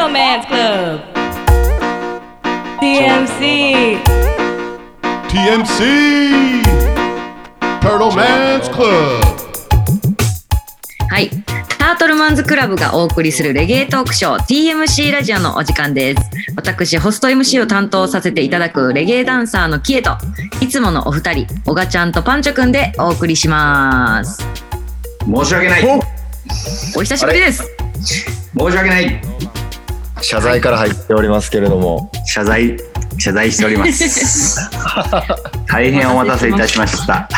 Turtle Man's Club. TMC. TMC Turtle Man's Club はい。タートルマンズクラブがお送りするレゲエトークショー TMC ラジオのお時間です。私、ホスト MC を担当させていただくレゲエダンサーのキエと、いつものお二人、オガちゃんとパンチョくんでお送りします。申し訳ないお久しぶりです。申し訳ない謝罪から入っておりますけれども、謝罪謝罪しております。大変お待たせいたしました。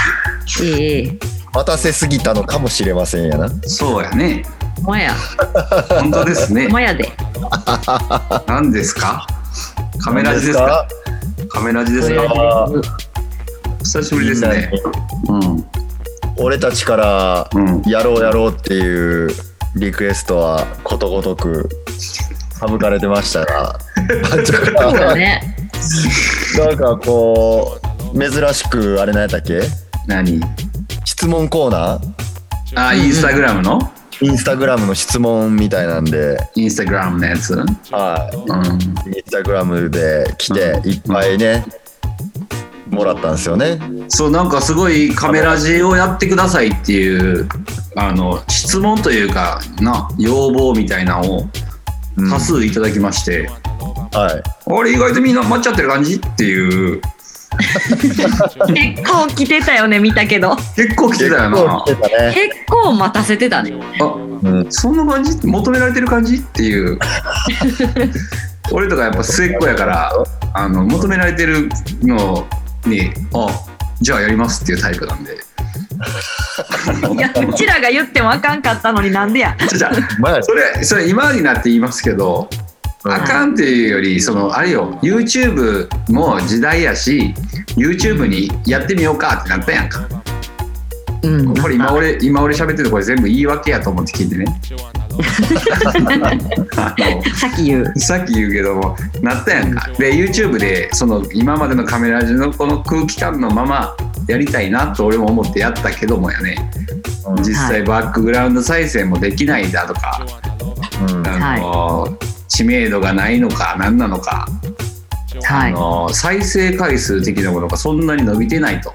ええ。待たせすぎたのかもしれませんやな。そうやね。ほんまや。本当ですね。ほんまやで。何ですか？カメラジですか？カメラジですか？あ久しぶりですね。うん。俺たちからうん。やろうやろうっていうリクエストはことごとく省かれてましたが、そうだがね。なんかこう、珍しくあれ何やったっけ？何？質問コーナー？あインスタグラムの？インスタグラムの質問みたいなんで、インスタグラムのやつ？はい。うん。インスタグラムで来ていっぱいね、もらったんですよね。そうなんかすごいカメラジをやってくださいっていうあの質問というかな要望みたいなのをうん多数いただきまして、はい。あれ意外とみんな待っちゃってる感じっていう 結構来てたよね、見たけど。結構来てたよな結構ね。結構待たせてたね。あうん。そんな感じ？求められてる感じ？っていう 俺とかやっぱ末っ子やからあの求められてるのにあじゃあやりますっていうタイプなんでいや、うちらが言ってもあかんかったのになんでや。それそれ今になって言いますけどあかんっていうよりそのあれよ YouTube も時代やし YouTube にやってみようかってなったやんかうん。これ今俺今俺喋ってるこれ全部言い訳やと思って聞いてね さっき言う。さっき言うけどもなったやんか。で YouTube でその今までのカメラのこの空気感のままやりたいなと俺も思ってやったけどもやね。うん。実際バックグラウンド再生もできないんだとか、うん。あの知名度がないのか何なのか、あはい。の再生回数的なものがそんなに伸びてないと。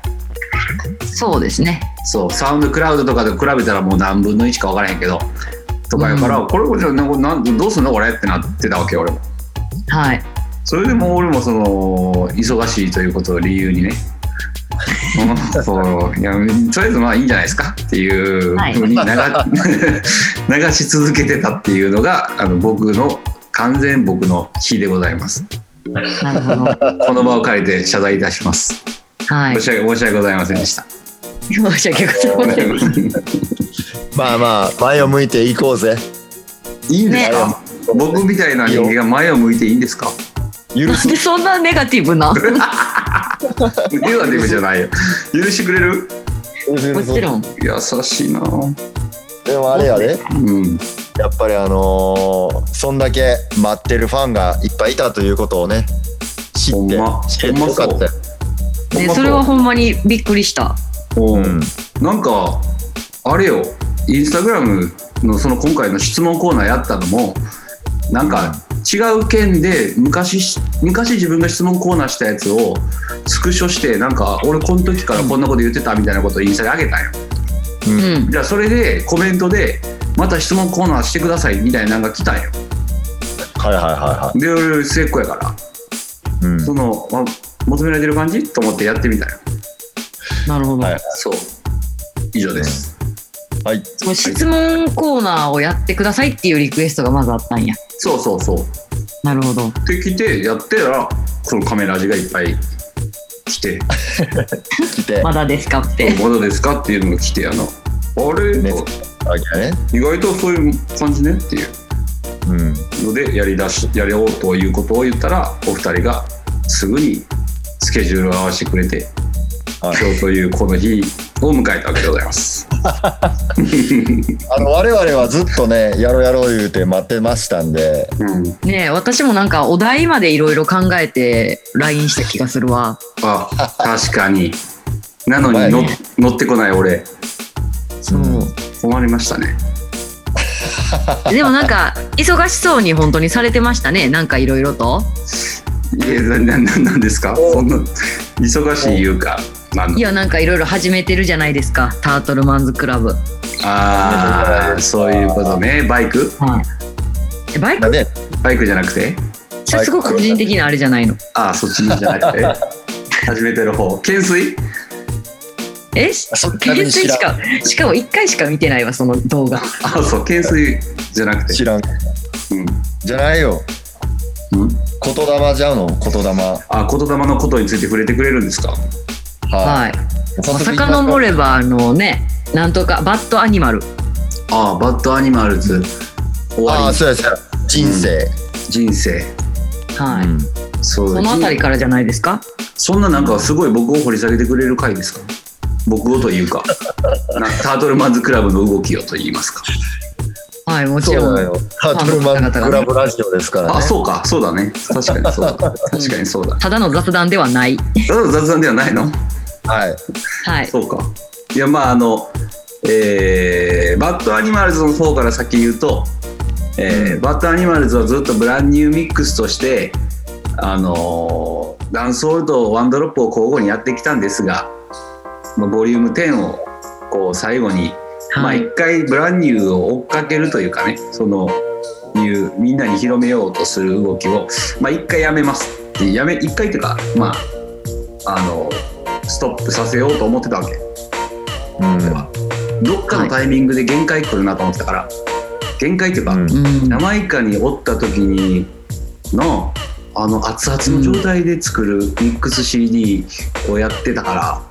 そうですね。そうサウンドクラウドとかで比べたらもう何分の1か分からへんけどとかやから、これこれじゃなんなんどうすんのこれってなってたわけよ俺も。はい。それでも俺もその忙しいということを理由にねうん そういやとりあえずまあいいんじゃないですかっていうはいふうに流,、流し続けてたっていうのがあの僕の完全僕の非でございますなるほど。この場を借りて謝罪いたしますはい。申し訳申し訳ございませんでした申し訳ございません。まあまあ、前を向いていこうぜ。いいんですか、僕みたいな人間が前を向いていいんですか？許す。なんでそんなネガティブな？もネガティブじゃないよ。許してくれる？ちろん。優しいな。でもあれやで、うん。やっぱりあのーそんだけ待ってるファンがいっぱいいたということをね、知って、知れてよかった。よ。ね、それはほんまにびっくりした。うんうん。なんかあれよインスタグラムのその今回の質問コーナーやったのもなんか違う件で昔し昔自分が質問コーナーしたやつをスクショしてなんか俺この時からこんなこと言ってたみたいなことをインスタにあげたんよ。うん。じゃあそれでコメントでまた質問コーナーしてくださいみたいなのが来たんよ。はいはいはいはで俺末っ子やから。い。うん。そのあ求められてる感じ？と思ってやってみたよ。なるほど。はい。そう。以上です、はい。その質問コーナーをやってくださいっていうリクエストがまずあったんや。そうそうそうなるほど。できてやってたらこのカメラ味がいっぱい来て 来て、まだですかっ「て。まだですか?」っていうのが来てやなあれ、ね。意外とそういう感じねっていううん。のでやりだしやろうということを言ったらお二人がすぐにスケジュールを合わせてくれて、はい今日というこの日を迎えたわけでございます。あの、我々はずっとね、やろうやろう言うて待ってましたんで、うん、ねえ私もなんかお題までいろいろ考えて LINE した気がするわ。あ確かに。なのにの前に乗ってこない俺。そう。困りましたね。でもなんか忙しそうに本当にされてましたね。なんかいろいろと。いやなななですか？そんな忙しいいうかいやなんかいろいろ始めてるじゃないですか。タートルマンズクラブ。あーそういうことね。バイク？えバイク？だね。バイクじゃなくて？それすごく個人的なあれじゃないの？ああそっちじゃなくて？初めての方。懸垂？え？懸垂しかしかも1回しか見てないわその動画。あそう懸垂じゃなくて。知らん。うん。じゃないよ。うん？言霊じゃうの？言霊。はあ言霊のことについて触れてくれるんですか？はい。遡ればあのねなんとかバッドアニマル。ああバッドアニマルズ。終あわり。あそうやそうや。人生、人生。はい、うん。そう。そのあたりからじゃないですか？そんななんかすごい僕を掘り下げてくれる回ですか？僕をというか。なタートルマンズクラブの動きをと言いますか。はいもちろん。タートルマンクラブラジオですからね。あそうか。そうだね。確かにそうだ。確かにそうだ。ただの雑談ではない。ただの雑談ではないの？はい。はい。そうか。いやまああのえーバッドアニマルズの方から先言うと、えーバッドアニマルズはずっとブランニューミックスとしてあのーダンスホールとワンドロップを交互にやってきたんですがまあボリューム10をこう最後に、まあはい一回ブランニューを追っかけるというかねそのいうみんなに広めようとする動きをまあ一回やめます。ってやめ一回っていうかまああのストップさせようと思ってたわけ。うん。どっかのタイミングで限界来るなと思ってたから。限界っていうか、うん。うん。ジャマイカにおった時にのあの熱々の状態で作るミックス CD をやってたから、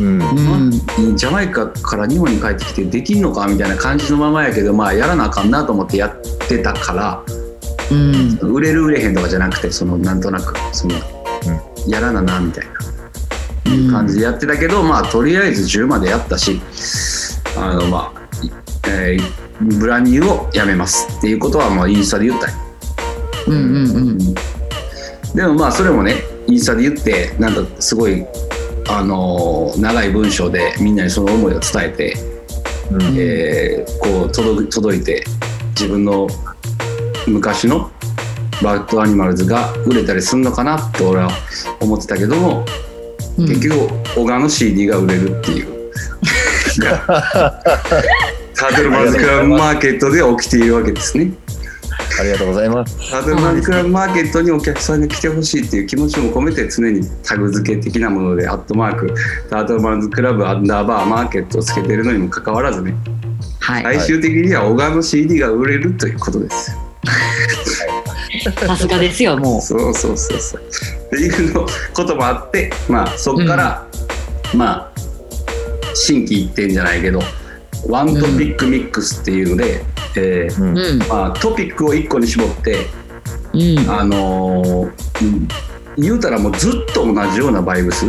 うん。うん。ジャマイカから日本に帰ってきてできんのかみたいな感じのままやけどまあやらなあかんなと思ってやってたからうん。売れる売れへんとかじゃなくてそのなんとなくその、やらななみたいな感じでやってたけど、まあとりあえず10までやったしあのまあ、えーブラニューをやめますっていうことはまあインスタで言ったりうんうんうん。でもまあそれもねインスタで言ってなんかすごいあのー長い文章でみんなにその思いを伝えて、うん。えーこう届く届いて自分の昔のバッドアニマルズが売れたりするのかなと俺は思ってたけども、うん結局小川の CD が売れるっていう。タートルマンズクラブマーケットで起きているわけですね。ありがとうございます。タートルマンズクラブマーケットにお客さんが来てほしいっていう気持ちも込めて常にタグ付け的なものでアットマークタートルマンズクラブアンダーバーマーケットをつけてるのにもかかわらずねはい。最終的には小川の CD が売れるということです。よ。さすがですよもそうそうそうそう。っていうのこともあってまあそこから、まあ心機一転じゃないけどワントピックミックスっていうので、えーううん。まあ、トピックを1個に絞ってうん。あのーうん言うたらもうずっと同じようなバイブス。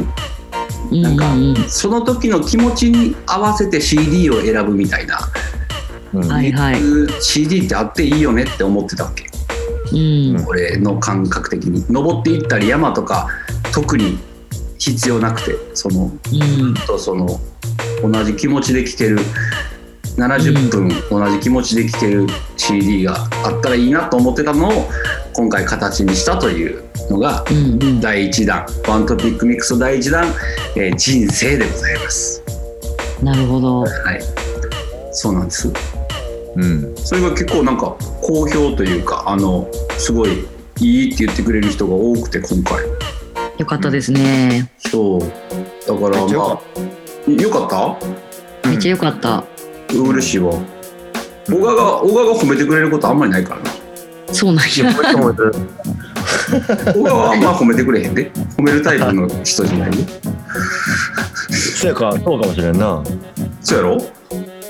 なんかうんその時の気持ちに合わせて CD を選ぶみたいな、うんはい。はい CD ってあっていいよねって思ってたわけうん。俺の感覚的に。登っていったり山とか特に必要なくてそのうん。とその同じ気持ちで聴ける70分同じ気持ちで聴ける CD があったらいいなと思ってたのを今回形にしたというのがうんうん。第1弾。ワントピックミックス第1弾、えー人生でございます。なるほど。はい。そうなんですうん。それが結構なんか好評というかあのすごいいいって言ってくれる人が多くて今回。よかったですね。そう。だからまあよかった？めっちゃよかった。嬉しいわ。小川が小川が褒めてくれることあんまりないからな。そうなんや。小川はあんま褒めてくれへんで。褒めるタイプの人じゃないよ そうやかそうかもしれんな。そうやろ？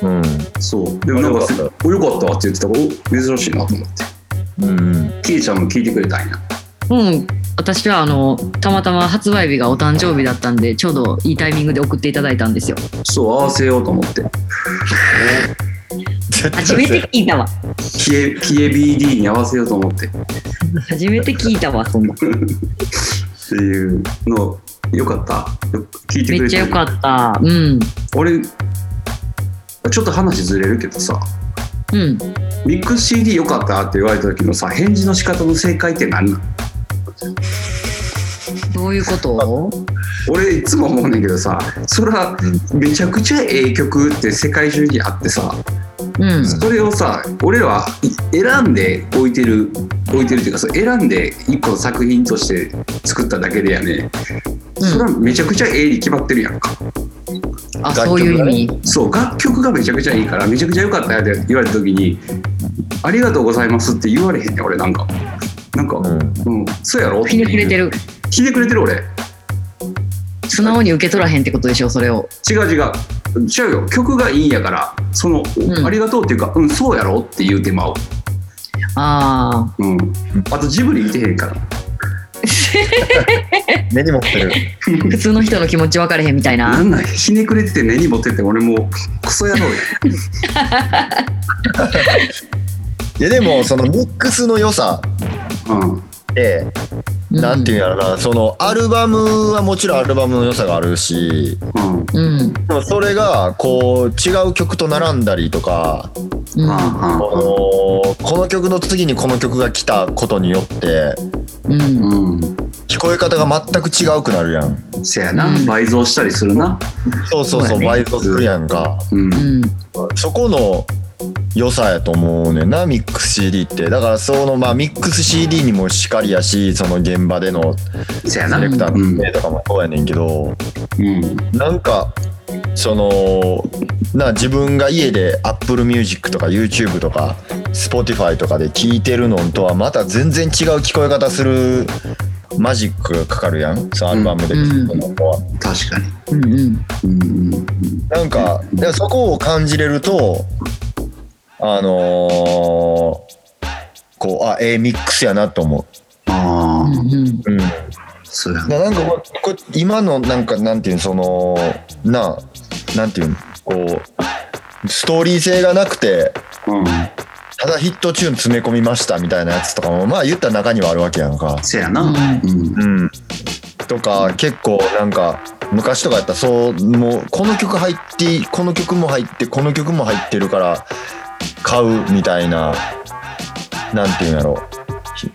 うん。そう。でもなんかよかっおよかったって言ってたからお珍しいなと思って。うん。キイちゃんも聞いてくれたんや。うん。私はあのたまたま発売日がお誕生日だったんでちょうどいいタイミングで送っていただいたんですよ。そう合わせようと思って。初めて聞いたわ。キエキエ BD に合わせようと思って。っ初めて聞いたわ。そんなていうのよかった。聞いてくれてめっちゃよかった。うん。俺ちょっと話ずれるけどさうん。ミックス CD よかったって言われた時のさ返事の仕方の正解って何なの？どういうこと？俺いつも思うねんけどさそれはめちゃくちゃええ曲って世界中にあってさうん。それをさ俺らはい選んで置いてる置いてるっていうかさ選んで一個の作品として作っただけでやね。それはめちゃくちゃええに決まってるやんか、あ、そういう意味。そう楽曲がめちゃくちゃいいからめちゃくちゃ良かったよって言われた時に「ありがとうございます」って言われへんねん俺なんか。なんか、うん。うん、そうやろひねくれてる。ひねくれてる俺。素直に受け取らへんってことでしょ、それを。違う違う。違うよ。曲がいいんやからその、ん。ありがとうっていうかうんそうやろって言うてまう。あうん。あとジブリ見てへんから 根に持ってる。あ、普通の人の気持ち分かれへんみたいなな。んなんひねくれてて根に持ってって俺もうクソ野郎や いやでもそのミックスの良さうんって、なんていうんやろなそのアルバムはもちろんアルバムの良さがあるしうんうん。でもそれがこう違う曲と並んだりとかうん。あこのこの曲の次にこの曲が来たことによってうん。うん聞こえ方が全く違うくなるやん。せやな、うん倍増したりするな。そうそうそうそうやね。倍増するやんか。うん。うん。そこの良さやと思うねんなミックス CD って。だからそのまあミックス CD にもしかりやしその現場でのせやな。セレクターうんのプレイとかもそうやねんけど、うん。なんかそのな自分が家で Apple Music とか YouTube とか Spotify とかで聴いてるのとはまた全然違う聞こえ方するマジックがかかるやん？そのアルバムで。聴くのは、確かに。うん。うん。なんかでそこを感じれるとあのーこうあええミックスやなと思ああうん。う。うん。そうやななんかこうこう今のなんかなんていうのそのななんていうのこうストーリー性がなくてうんただヒットチューン詰め込みましたみたいなやつとかもまあ言ったら中にはあるわけやんか。せやなううんうん、とか結構なんか昔とかやったらそうもうこの曲入ってこの曲も入ってこの曲も入ってるから買うみたいななんていうんやろ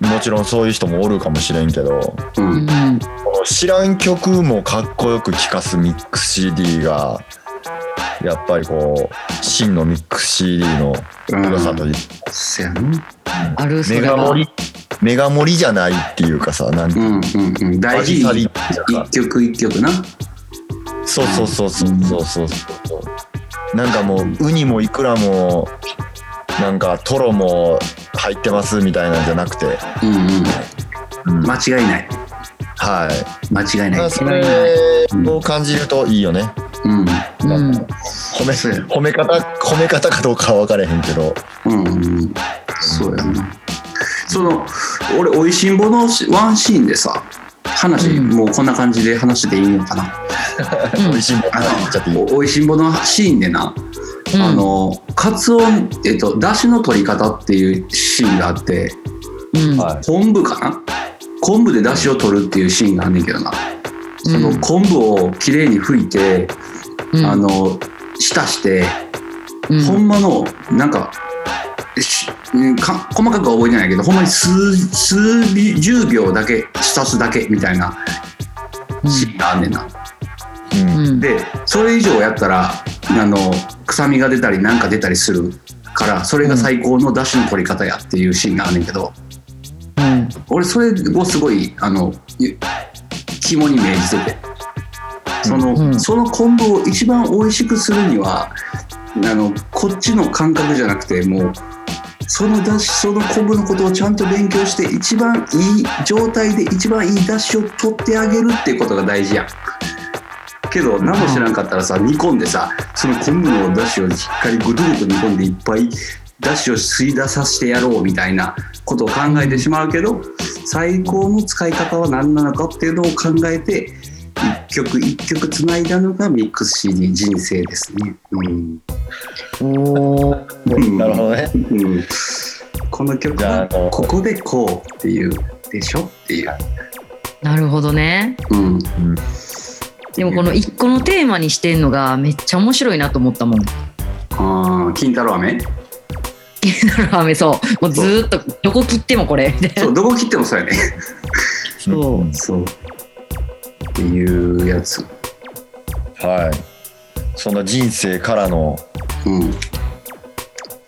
もちろんそういう人もおるかもしれんけどううんん。この知らん曲もかっこよく聴かすミックス CD がやっぱりこう真のミックス CD の良さという。せやな。ある、そメ。ガ盛り。メガ盛りじゃないっていうかさなんてうんうんうん。大事。に一曲一曲な。そうそうそうそうそうそうそう。なんかもうウニもイクラもなんかトロも入ってますみたいなんじゃなくて、うんうん。うん。間違いないはい。間違いない。まあそれを感じるといいよね。うん。うん。褒め褒め方褒め方かどうかは分からへんけど。うん。うんそうやな。その俺おいしんぼのしワンシーンでさ話、うん。もうこんな感じで話していいのかな。う ん美味しいもんあ言っちゃっていい。のおおいしんぼのシーンでな、うん。あのカツオえっとだしの取り方っていうシーンがあってうん。はい。昆布かな昆布でだしを取るっていうシーンがあんねんけどな。そのうん。昆布をきれいに拭いて、うん。あの浸して、うん。ほんまのなんかか細かくは覚えてないけどほんまに数数十秒だけ浸すだけみたいなシーンがあんねんな。うんうん。でそれ以上やったらあの臭みが出たりなんか出たりするからそれが最高の出汁の取り方やっていうシーンがあんねんけどうん。俺それをすごいあのゆ肝に銘じててその,、うんその昆布を一番美味しくするにはあのこっちの感覚じゃなくてもうそのだしその昆布のことをちゃんと勉強して一番いい状態で一番いいだしを取ってあげるっていうことが大事やん。けど何も知らんかったらさ煮込んでさその昆布のだしをしっかりぐどぐど煮込んでいっぱいだしを吸い出させてやろうみたいなことを考えてしまうけど最高の使い方は何なのかっていうのを考えて一曲一曲つないだのがミックス CD 人生ですね。うんおなるほどねうん、この曲はここでこうっていうでしょっていう。なるほどね。うんでもこの一個のテーマにしてんのがめっちゃ面白いなと思ったもん。ああ金太郎飴？気になる飴そうもうずーっとどこ切ってもこれみたいなそうどこ切ってもそうやねそうそうっていうやつはい。その人生からのうん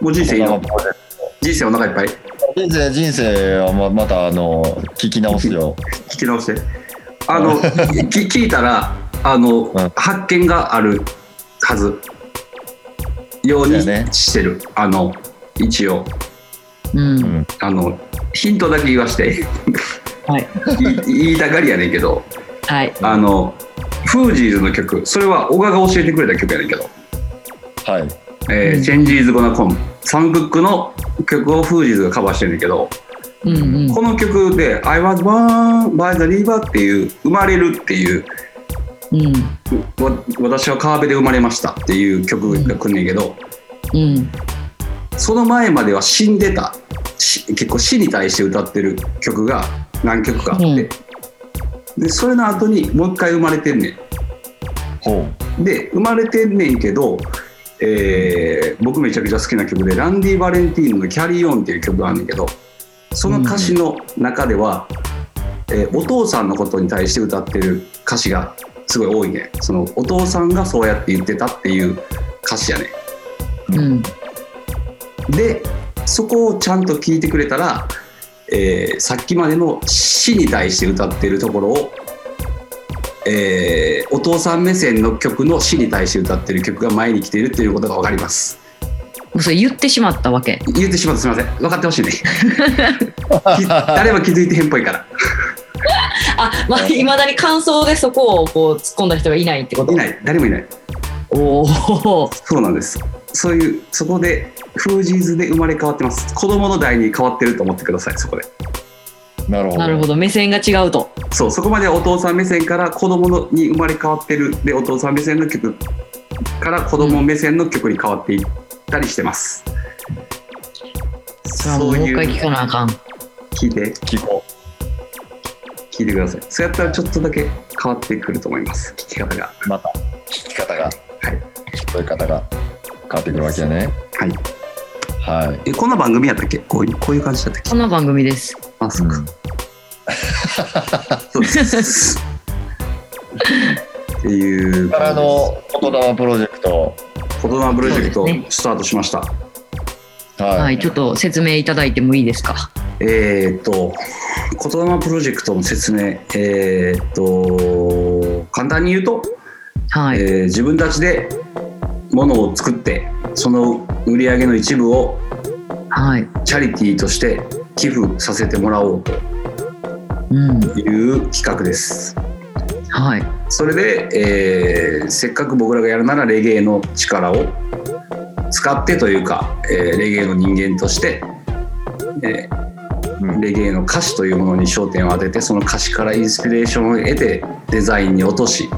もう人生いいの人生お腹いっぱい人生人生はままたあの聞き直すよ。聞き直してあのき聞いたらあの、うん発見があるはずようにねしてる、あの一応。うん。うん。あのヒントだけ言わして。はい。言 い言いたがりやねんけど。はい。あのフージーズの曲。それは小川が教えてくれた曲やねんけど。はい。「えーうん。チェンジーズ・ゴナ・コン」サンブックの曲をフージーズがカバーしてるんだけど。うんうん。この曲で「I was born by the river」っていう「生まれる」っていううん。わ私は川辺で生まれましたっていう曲が来んねんけど、うんその前までは死んでたし結構死に対して歌ってる曲が何曲かあって、うん。でそれの後にもう一回生まれてんねほんで生まれてんねんけど、えー僕めちゃくちゃ好きな曲でランディ・バレンティーノの「キャリーオン」っていう曲があるんだけどその歌詞の中では、えーお父さんのことに対して歌ってる歌詞がすごい多いねそのお父さんがそうやって言ってたっていう歌詞やねうんでそこをちゃんと聞いてくれたら、えーさっきまでの死に対して歌ってるところを、えーお父さん目線の曲の死に対して歌ってる曲が前に来ているっていうことが分かります。それ言ってしまったわけ。言ってしまってすみません。分かってほしいね。き誰も気づいてへんっぽいから。あまあいまだに感想でそこをこう突っ込んだ人がいないってこと？いない。誰もいない。おおそうなんですそういうそこでフージーズで生まれ変わってます。子供の代に変わってると思ってくださいそこで。う。なるほど。なるほど。目線が違うと。そうそこまではお父さん目線から子供のに生まれ変わってる。でお父さん目線の曲から子供目線の曲に変わっていったりしてます、それはもうもう一回聞かなあかん。聞いて聞こ聞いてください。そうやったらちょっとだけ変わってくると思います。聞き方が。う。また。聞き方が。はい。聞こえ方が変わってくるわけやね。はい。はい。えこんな番組やったっけ？こういうこういう感じだったっけ？この番組です。あそうか、うん。そうです。っていうからの言霊プロジェクト。言霊プロジェクトスタートしました、はい。はいちょっと説明いただいてもいいですか？えーっと言霊プロジェクトの説明。えーっと簡単に言うとはい、えー自分たちで物を作ってその売り上げの一部をはい。チャリティーとして寄付させてもらおうとうん。いう企画です。はい。それで、えーせっかく僕らがやるならレゲエの力を使ってというか、えーレゲエの人間として、えーレゲエの歌詞というものに焦点を当ててその歌詞からインスピレーションを得てデザインに落とし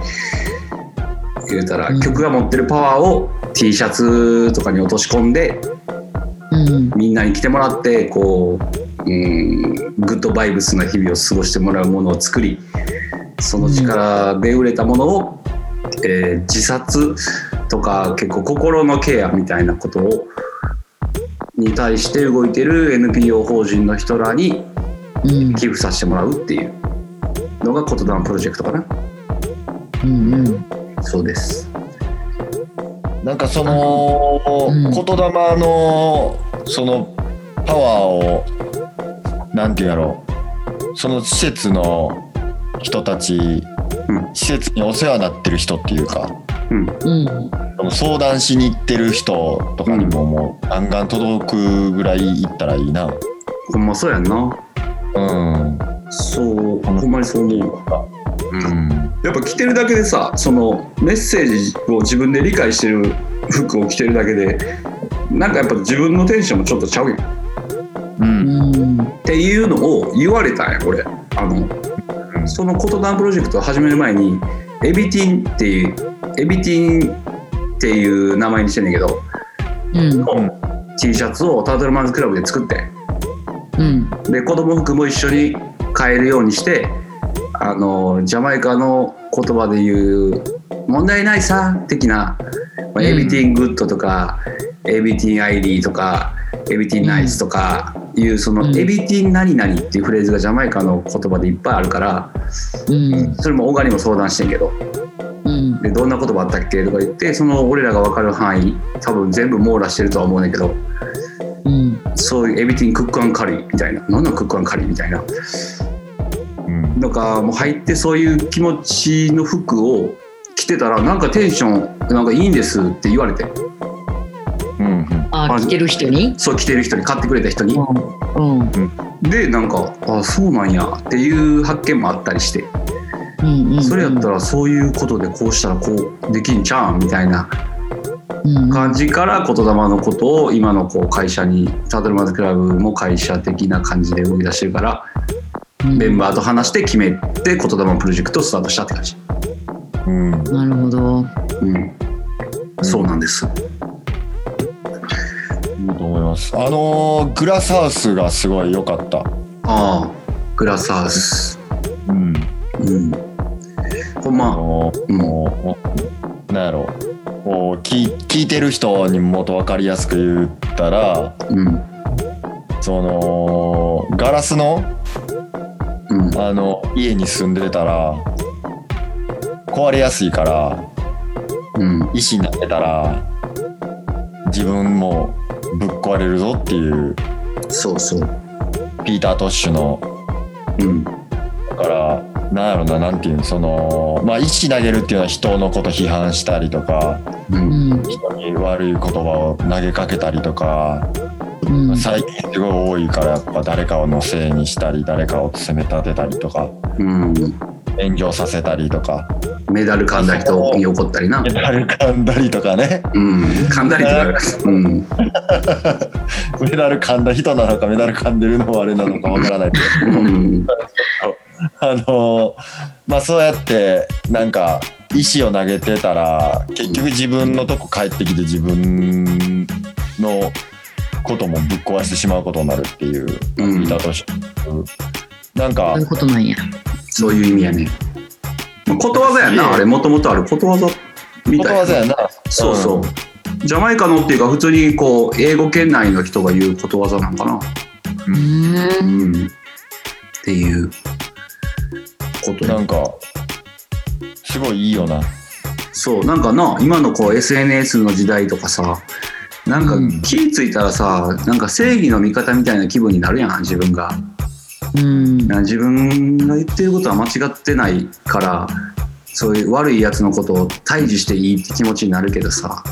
言うたら、うん。曲が持ってるパワーを T シャツとかに落とし込んでうん。みんなに来てもらってこう、うん、グッドバイブスな日々を過ごしてもらうものを作りその力で売れたものを、えー自殺とか結構心のケアみたいなことをに対して動いてる NPO 法人の人らにうん。寄付させてもらうっていうのが言霊プロジェクトかな。うんうんそうです。なんかその、うん。言霊のそのパワーをなんていうんやろその施設の人たち、うん。施設にお世話になってる人っていうかうん。うん。その相談しに行ってる人とかにももうガンガン届くぐらい行ったらいいな。ほんまそうやんな。うん。そうほんまにそう思うわ。うん。やっぱ着てるだけでさそのメッセージを自分で理解してる服を着てるだけでなんかやっぱ自分のテンションもちょっとちゃうやん。っう。うん。んていうのを言われたんや俺。あのその言霊プロジェクトを始める前にエビティンっていうエビティンっていう名前にしてんねんけどうん、T シャツをタートルマンズクラブで作って。うん、で子供服も一緒に買えるようにしてあのジャマイカの言葉で言う「問題ないさ」的な「ま everything good」とか「 everything irie」とか everything nice とかいうそのうん。 everything 何々っていうフレーズがジャマイカの言葉でいっぱいあるからうん。それも小川にも相談してんけどうん。でどんな言葉あったっけとか言ってその俺らが分かる範囲多分全部網羅してるとは思うねんだけどうん。そういう everything cook and curry みたいな何の cook and curry みたいなうん。とかもう入ってそういう気持ちの服を着てたらなんかテンションなんかいいんですって言われて。うんうん。あ来てる人に？そう着てる人に買ってくれた人に。うんうん。でなんかあそうなんやっていう発見もあったりして。うんうんそれやったらそういうことでこうしたらこうできんちゃうんみたいなうん感じから言霊のことを今のこう会社にタートルマズクラブも会社的な感じで動き出してるからうんメンバーと話して決めて言霊プロジェクトをスタートしたって感じ。うん。なるほど。うん、そうなんです。いいと思います。あのーグラスハウスがすごい良かった。ああ、グラスハウス。うん。うん。ほんあま、のーうん。もうなんやろ。こう聞い聞いてる人にもっと分かりやすく言ったらうん、そのガラスのうん、あの家に住んでたら壊れやすいからうん、石になってたら自分もぶっ壊れるぞっていうそうそう。ピーター・トッシュのうん、だからなんやろななんていうのそのまあ石投げるっていうのは人のこと批判したりとかう、うん。ん人に悪い言葉を投げかけたりとかうん最近すごい多いからやっぱ誰かをのせいにしたり誰かを責め立てたりとかうん。炎上させたりとか。メダル噛んだ人に怒ったりな。メ。ダル噛んだりとかね。うん、噛んだりとか、うん、メダル噛んだ人なのかメダル噛んでるのはあれなのかわからないけど。うん、あのまあそうやってなんか石を投げてたら結局自分のとこ帰ってきて自分のこともぶっ壊してしまうことになるっていううん。見たとしなんかそういうことなんや。そういう意味やね。まあことわざやんな、あれ、もともとある。ことわざみたいな。ことわざやな。そうそう。ジャマイカのっていうか、普通にこう、英語圏内の人が言うことわざなんかな。うん。うん。っていうことやなんかすごいいいよな。そう、なんかな、今のこう SNS の時代とかさ、なんかうん。気ぃついたらさ、なんか正義の味方みたいな気分になるやん、自分が。うん。な自分が言ってることは間違ってないから、そういう悪いやつのことを退治していいって気持ちになるけどさ、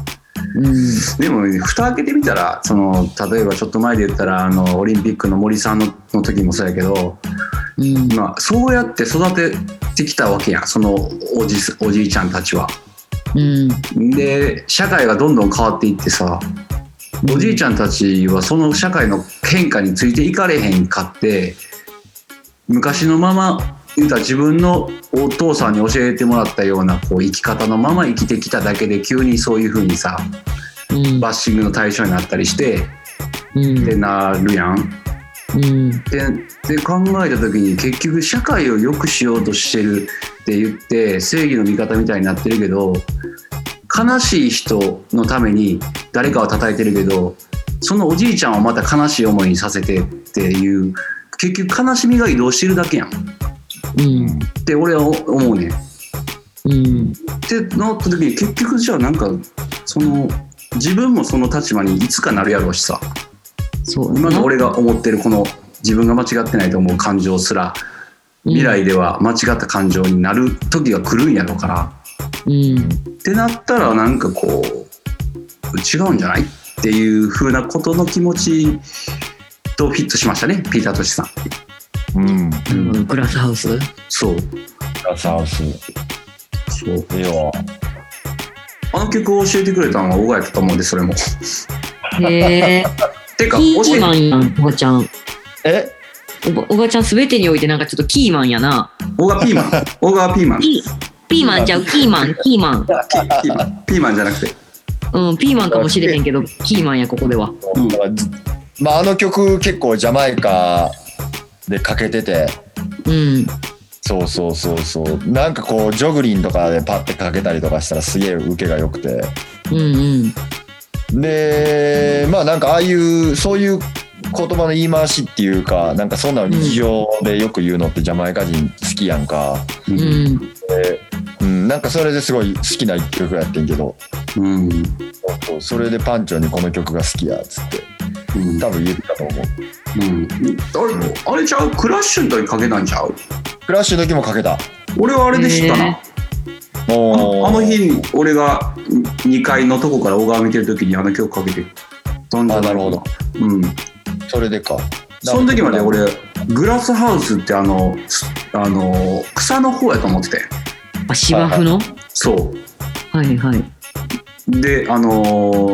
うん。でも蓋開けてみたらその例えばちょっと前で言ったらあのオリンピックの森さんのの時もそうやけど、うん。まあ、そうやって育ててきたわけやんそのおじおじいちゃんたちは。うん。で社会がどんどん変わっていってさおじいちゃんたちはその社会の変化についていかれへんかって昔のまま言うたら自分のお父さんに教えてもらったようなこう生き方のまま生きてきただけで急にそういう風にさうん。バッシングの対象になったりしてうん。ってなるやん。うん。でで考えた時に結局社会を良くしようとしてるって言って正義の味方みたいになってるけど悲しい人のために誰かを叩いてるけどそのおじいちゃんをまた悲しい思いにさせてっていう結局悲しみが移動してるだけやん。っうん。て俺は思うねん。っうん。てなった時に結局じゃあなんかその自分もその立場にいつかなるやろうしさ。そう今の俺が思ってるこの自分が間違ってないと思う感情すら未来では間違った感情になる時が来るんやろから。うんってなったらなんかこう違うんじゃないっていう風なことの気持ちとフィットしましたねピーター・トシさん。うん。なるほどグラスハウス？そう。グラスハウス。そう。あの曲を教えてくれたのは小川やったと思うんでそれも。へ えてか教えマンやんおばちゃん。え？おばちゃんすべてにおいてなんかちょっとキーマンやな。小川ピーマン。小川ピーマン。ピピーマンちゃう？キーマン。キーマン。ピーマン。ピーマンじゃなくて。うんピーマンかもしれへんけどキーマンやここでは。うん。だからじまああの曲結構ジャマイカでかけてて。うん。そうそうそうそう。なんかこうジョグリンとかでパッてかけたりとかしたらすげえ受けが良くて。うんうん。でまあなんかああいうそういう言葉の言い回しっていうかなんかそんなの日常でよく言うのってジャマイカ人好きやんか、うん。でうん、なんかそれですごい好きな一曲やってんけど。うん。それでパンチョにこの曲が好きやっつって。うん。多分言ったと思う。うん。あれあれちゃう？クラッシュの時かけたんちゃう？クラッシュの時もかけた。俺はあれで知ったな、へあおー。のあの日に俺が2階のとこから小川見てる時にあの曲かけて。たんじなるほど。うんそれでか。その時まで俺グラスハウスってあのすあの草の方やと思ってて。あ、芝生の？そはいはい。うであの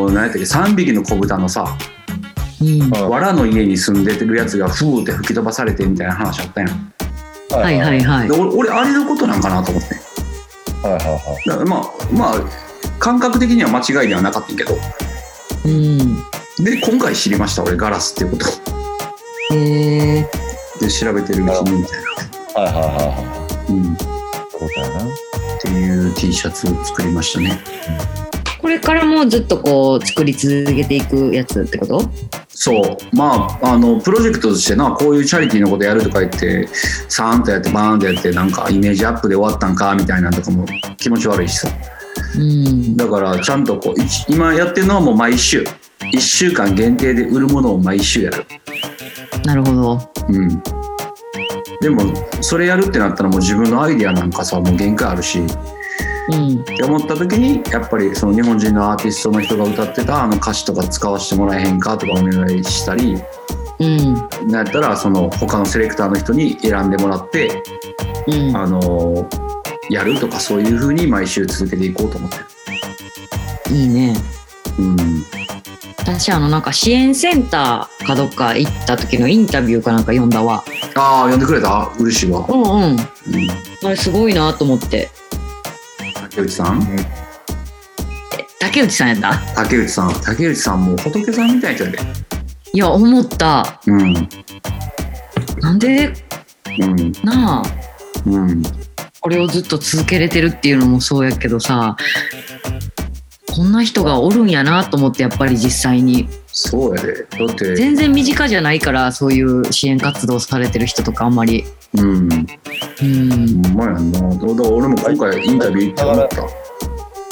ー何やったっけ3匹の子豚のさうん。うん藁の家に住んでるやつがフーって吹き飛ばされてみたいな話あったやん。はいはい。はいで。俺俺あれのことなんかなと思って。はいはいはい。まあまあ感覚的には間違いではなかったけど。うん。で今回知りました俺ガラスっていうこと。へえ。で調べてるうちにみたいな、はいはいはいはい。うん、っそういうことやなていう T シャツを作りましたね。これからもずっとこう作り続けていくやつってこと？そう。まああのプロジェクトとしてなこういうチャリティーのことやるとか言ってサーンとやってバーンとやってなんかイメージアップで終わったんかみたいなのとかも気持ち悪いしさうん。だからちゃんとこう一今やってるのはもう毎週1週間限定で売るものを毎週やるなるほど。うんでもそれやるってなったらもう自分のアイディアなんかさもう限界あるしうん。って思った時にやっぱりその日本人のアーティストの人が歌ってたあの歌詞とか使わせてもらえへんかとかお願いしたりうん。なんやったらその他のセレクターの人に選んでもらってうん。あのやるとかそういう風に毎週続けていこうと思ってる。いいね。うん、私あのなんか支援センターかどっか行った時のインタビューかなんか読んだわ。ああ呼んでくれた？嬉しいわ。うんうん。うん、あれすごいなと思って。竹内さん？竹内さんやった？竹内さん竹内さんもう仏さんみたいな人やで。いや思った。うんなんで？うんなあうんこれをずっと続けれてるっていうのもそうやけどさこんな人がおるんやなと思ってやっぱり実際に。そうやで。だって。全然身近じゃないからそういう支援活動されてる人とかあんまり。うん。うん。ほんまやんな。だから俺も今回インタビュー行って思った。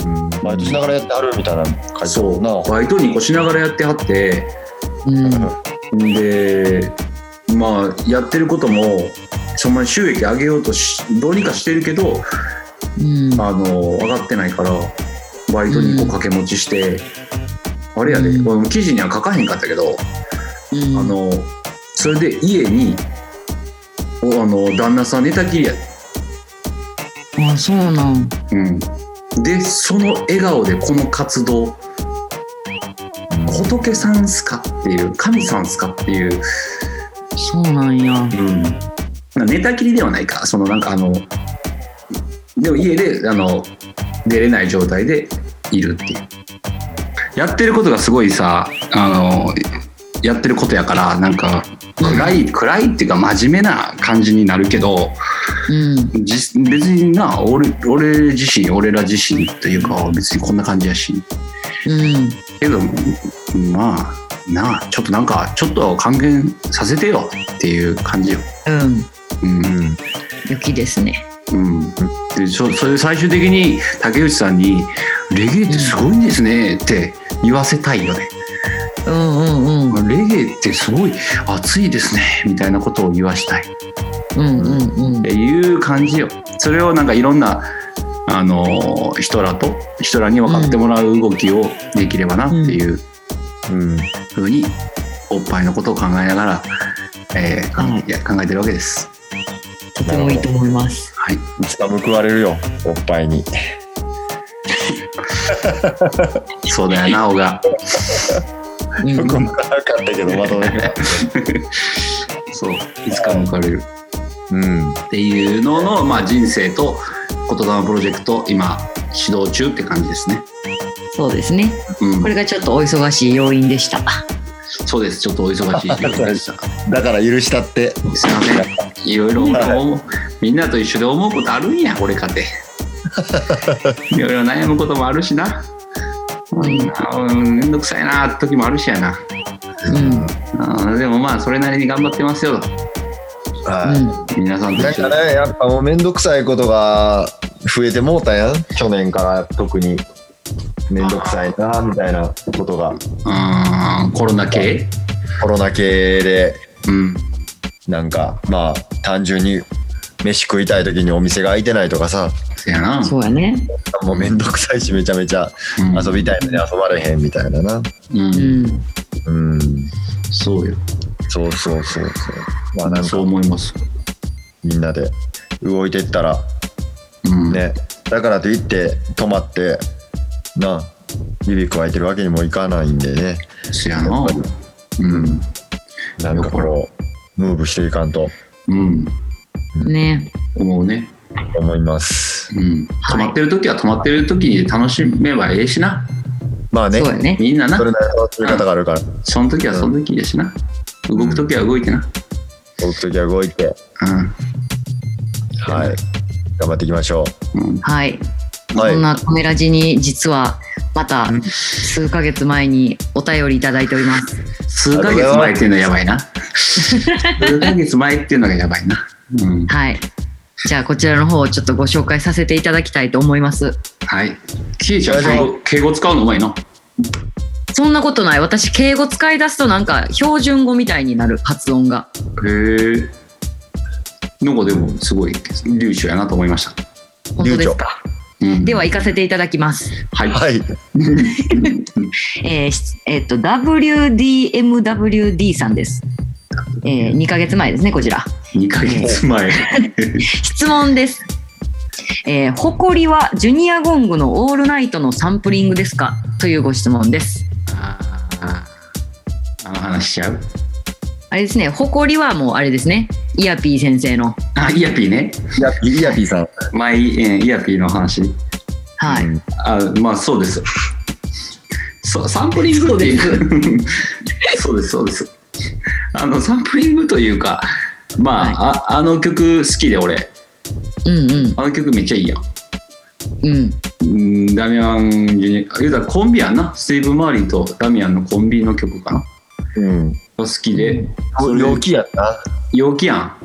うん。バイトしながらやってはるみたいな書いてそう。るなバイトにこしながらやってはって。うん。でまあやってることもそんなに収益上げようとしどうにかしてるけどうん。あの上がってないからバイトにこう掛け持ちして、あれやで、うん。この記事には書かへんかったけど、うん。あのそれで家におあの旦那さん寝たきりや。で、あそうなん。うん、でその笑顔でこの活動仏さんすかっていう神さんすかっていう、そうなんや。うん、寝たきりではないか。そのなんかあのでも家であの出れない状態でいるっていう。やってることがすごいさあのやってることやからなんか暗い暗いっていうか真面目な感じになるけどうん。じ別にな俺俺自身俺ら自身というか別にこんな感じやし。うん。けどまあなあちょっとなんかちょっと還元させてよっていう感じよ。うん。うん雪ですねうん、でそそれ最終的に竹内さんに「レゲエってすごいんですね」って言わせたいよね。うんうんうんレゲエってすごい熱いですねみたいなことを言わしたい。っうんうんうん。ていう感じよ。それをなんかいろんなあの人らと人らに分かってもらう動きをできればなっていううん。ふうにおっぱいのことを考えながら、えー考えてるわけです。とてもいいと思います。はい、いつか報われるよ。おっぱいに。そうだよな小川。うんこん。ななかったけどまとめが。そういつか向かれる。うん。っていうのの、まあ、人生と言霊プロジェクト今始動中って感じですね。そうですね。うん。これがちょっとお忙しい要因でしたそうですちょっとお忙しい時間でした。だから許したってすいませんいろいろみんなと一緒で思うことあるんやこれかて。いろいろ悩むこともあるしな。うんめんどくさいなって時もあるしやなうんでもまあそれなりに頑張ってますよはい。皆さんと一緒になんかね、やっぱもうめんどくさいことが増えてもうたやん。去年から特に。めんどくさいな、みたいなことが。うん。コロナ系？コロナ系で、うん。なんか、まあ、単純に飯食いたい時にお店が開いてないとかさ、そやな。そうやね。もうめんどくさいし、めちゃめちゃうん。遊びたいのに遊ばれへんみたいなな。うん。うん。うん。そうよ。そうそうそうそう。まあなんそうか思います。みんなで動いてったらうん。ね、だからといって止まって、なあ、ビビ加えてるわけにもいかないんでね、そやな。うん。なんかこう、ムーブしていかんと。うん。ね。思うね。思います。うん。止まってる時は止まってる時に楽しめばええしな。まあね、そうやね。みんなな。それなりの楽しみ方があるから、その時はその時やしな。動く時は動いてな。動くときは動いて、うん。はい、頑張っていきましょう。う。はいそん。なカメラジに実はまた数ヶ月前にお便りいただいております。数ヶ月前っていうのはやばいな。数ヶ月前っていうのがやばいな。うん。はい。じゃあこちらの方をちょっとご紹介させていただきたいと思います。はい。キエちゃんはい敬語敬語使うのうまいなそんなことない。私敬語使い出すとなんか標準語みたいになる発音が。へえなんかでもすごい流暢やなと思いました。本当ですか？うんでは行かせていただきます。はい。はい。えーしえっと WDMWD さんです、えー、2ヶ月前ですねこちら。2ヶ月前。質問です。えー、誇りはジュニアゴングの All Night のサンプリングですか？というご質問です。あー。あの話しちゃう？あれですね、誇りはもうあれですね、イヤピー先生の。あイヤピーね。イヤピー、イヤピーさん。マイ、えーイヤピーの話。はい。うん。あまあそうです。そうサンプリングっていう。そうです。そうですあのサンプリングというかまあ,、ああの曲好きで俺。うんうん。あの曲めっちゃいいやん。うん。うんダミアン・ジュニア。言うたらコンビやんな。スティーブ・マーリーとダミアンのコンビの曲かな。うん。が好きで陽気やった？陽気やん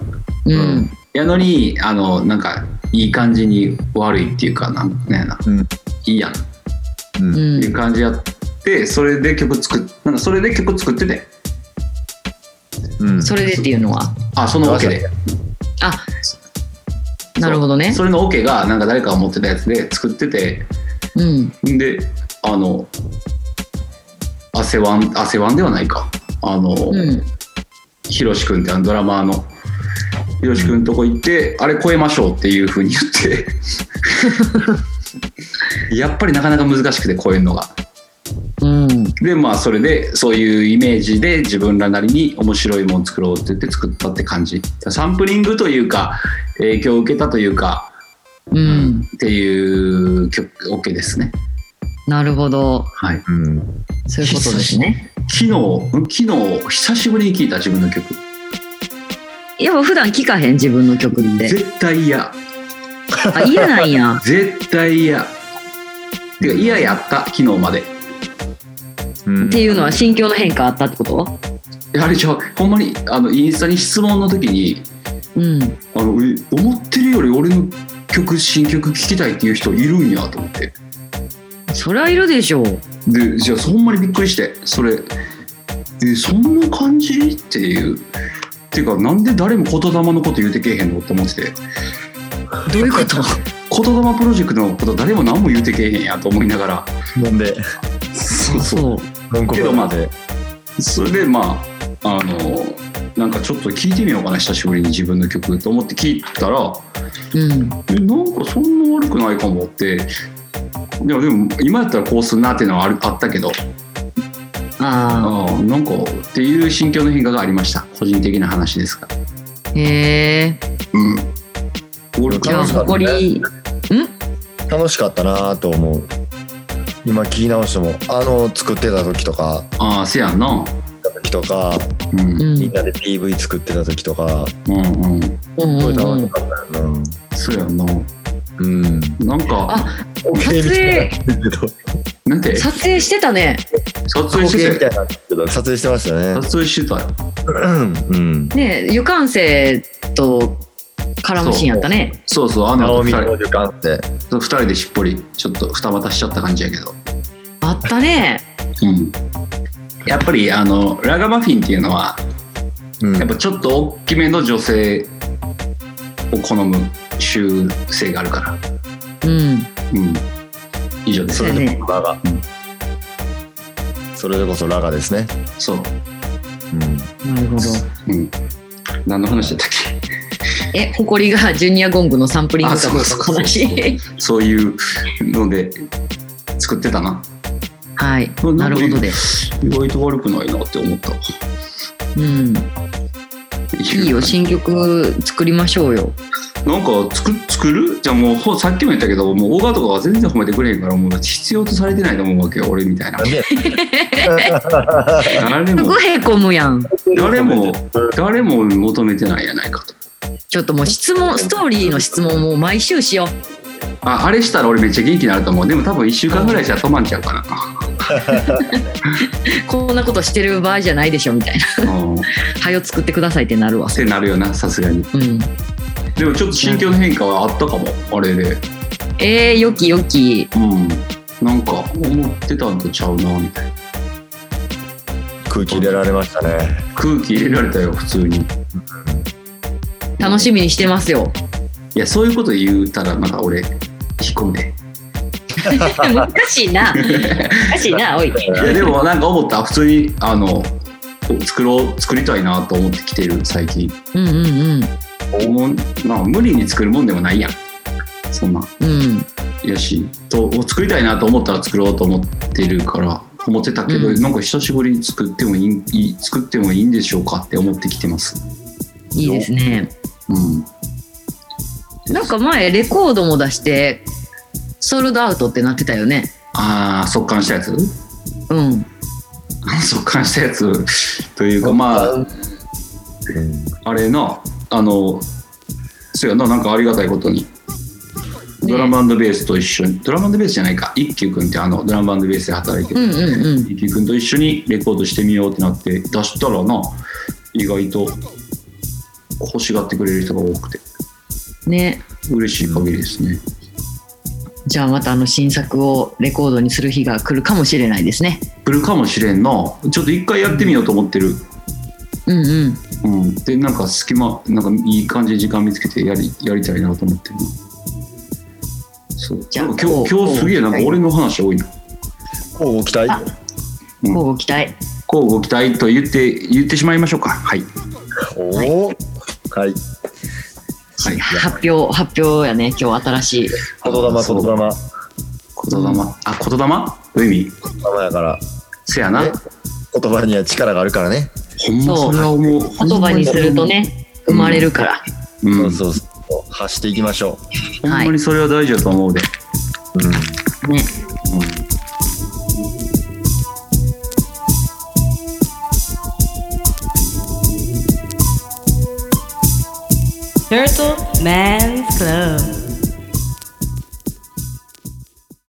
うん。やのにあのなんかいい感じに悪いっていうかなんなんやな、うんいいやんっう。うん。ていうん感じやってそれで曲作っなんかそれで曲作っててうん。それでっていうのは？あそのオケであ、なるほどねそ。れのオケがなんか誰かが持ってたやつで作っててうん。であの汗ワン汗ワンではないかあの、うん。ひろし君ってあのドラマーのひろし君のとこ行って、あれ超えましょうっていうふうに言って やっぱりなかなか難しくて超えるのがうん。でまあそれでそういうイメージで自分らなりに面白いもの作ろうって言って作ったって感じサンプリングというか影響を受けたというかうん。っていう曲 OK ですねなるほど。はいうん。そういうことですね。昨日ん昨日久しぶりに聴いた自分の曲やっぱ普段聞かへん自分の曲って。絶対嫌あ、嫌なんや。絶対嫌てか嫌やった昨日までうんっていうのは心境の変化あったってこと？あれじゃほんまにあのインスタに質問の時にうん。あのえ思ってるより俺の曲新曲聴きたいっていう人いるんやと思ってそりゃいるでしょう。でじゃあほんまにびっくりしてそれえそんな感じ？っていうっていうかなんで誰も言霊のこと言うてけえへんの？って思っててどういうこと？言霊プロジェクトのこと誰も何も言うてけえへんやと思いながらなんで、そうそうそう。文庫けどまあで。それでまああのなんかちょっと聞いてみようかな久しぶりに自分の曲と思って聞いたらうん。えなんかそんな悪くないかもってでもでも今やったらこうすんなっていうのはあるあったけど。あああなんかっていう心境の変化がありました。個人的な話ですが。あ。へえ。うん。俺楽しかったね。誇り。楽しかったなと思う。今聞き直しても、あの、作ってた時とか、ああせやんな。時とか、うん。うみんん。なで PV 作ってた時とか、うんうん。うんすごいうん。うん楽しかったよな。そうやんなうん。なんかあ撮撮影。なんて？撮影してたね。撮影してた撮影してましたね。撮影してたよ。うん。ね湯管生と絡むシーンやったね。そうそうあの二人の旅館って。二人でしっぽりちょっと二股しちゃった感じやけど。あったね。うん。やっぱりあのラガマフィンっていうのはうん。やっぱちょっと大きめの女性を好む習性があるから。うん。うん。以上です。そうやね。ラガ。それでこそラガですね。そう。うん。なるほど。うん。何の話だったっけ？え誇りがジュニアゴングのサンプリングそうそう話そう。そういうので作ってたな。はい。なるほどで。意外と悪くないなって思った。うん。いいよ。新曲作りましょうよなんか作作る？じゃあもうほさっきも言ったけどもう大川とかは全然褒めてくれへんからもう必要とされてないと思うわけよ俺みたいな。誰もへこむやん。誰も誰も求めてないやないかと。ちょっともう質問ストーリーの質問もう毎週しよう。ああれしたら俺めっちゃ元気になると思う。でも多分1週間ぐらいじゃ止まんちゃうかな こんなことしてる場合じゃないでしょみたいな。はよ作ってくださいってなるわ。てなるよなさすがに。うんでもちょっと心境の変化はあったかもあれで。えー、よきよき。うん。なんか思ってたんとちゃうなみたいな。空気入れられましたね。空気入れられたよ普通に。楽しみにしてますよ。いやそういうこと言うたらまた俺引っ込んで難しいな。難しいな おい。いやでもなんか思った。普通にあの作ろう作りたいなと思ってきてる最近。うんうんもうなんか無理に作るもんでもないやん。そんな。うん。うんやしと作りたいなと思ったら作ろうと思ってるから思ってたけど、うん。なんか久しぶりに作ってもいいいい作ってもいいんでしょうかって思ってきてます。いいですね。うん。なんか前レコードも出してソールドアウトってなってたよね。ああ速乾したやつ？うん。速乾したやつ。というかまあうんあれなあのそうやななんかありがたいことに。ドラムベースと一緒に、ドラムベースじゃないか。一休君ってあのドラムベースで働いてる、うんうんうん。一休君と一緒にレコードしてみようってなって出したらな意外と欲しがってくれる人が多くて。ね。嬉しい限りですね、じゃあまたあの新作をレコードにする日が来るかもしれないですね。来るかもしれんな。ちょっと一回やってみようと思ってる。うんうんうん。でなんか隙間なんかいい感じで時間見つけてやりやりたいなと思ってるな。そう。じゃあなんか今日今日すげえなんか俺の話多いな。こうご期待？あうん。こうご期待。こうご期待と言って言ってしまいましょうか。はい。おお。はい。はい。発表発表やね。今日新しい。言霊言霊。言霊？あ言霊？どういう意味？言霊やから。せやな。ね言葉には力があるからね。ほんまそれは思う言葉にするとね生まれるから、うんそうそうそう。発していきましょほんまにそれは大事だと思うで、う。うん。ねうん Turtle Man's Club.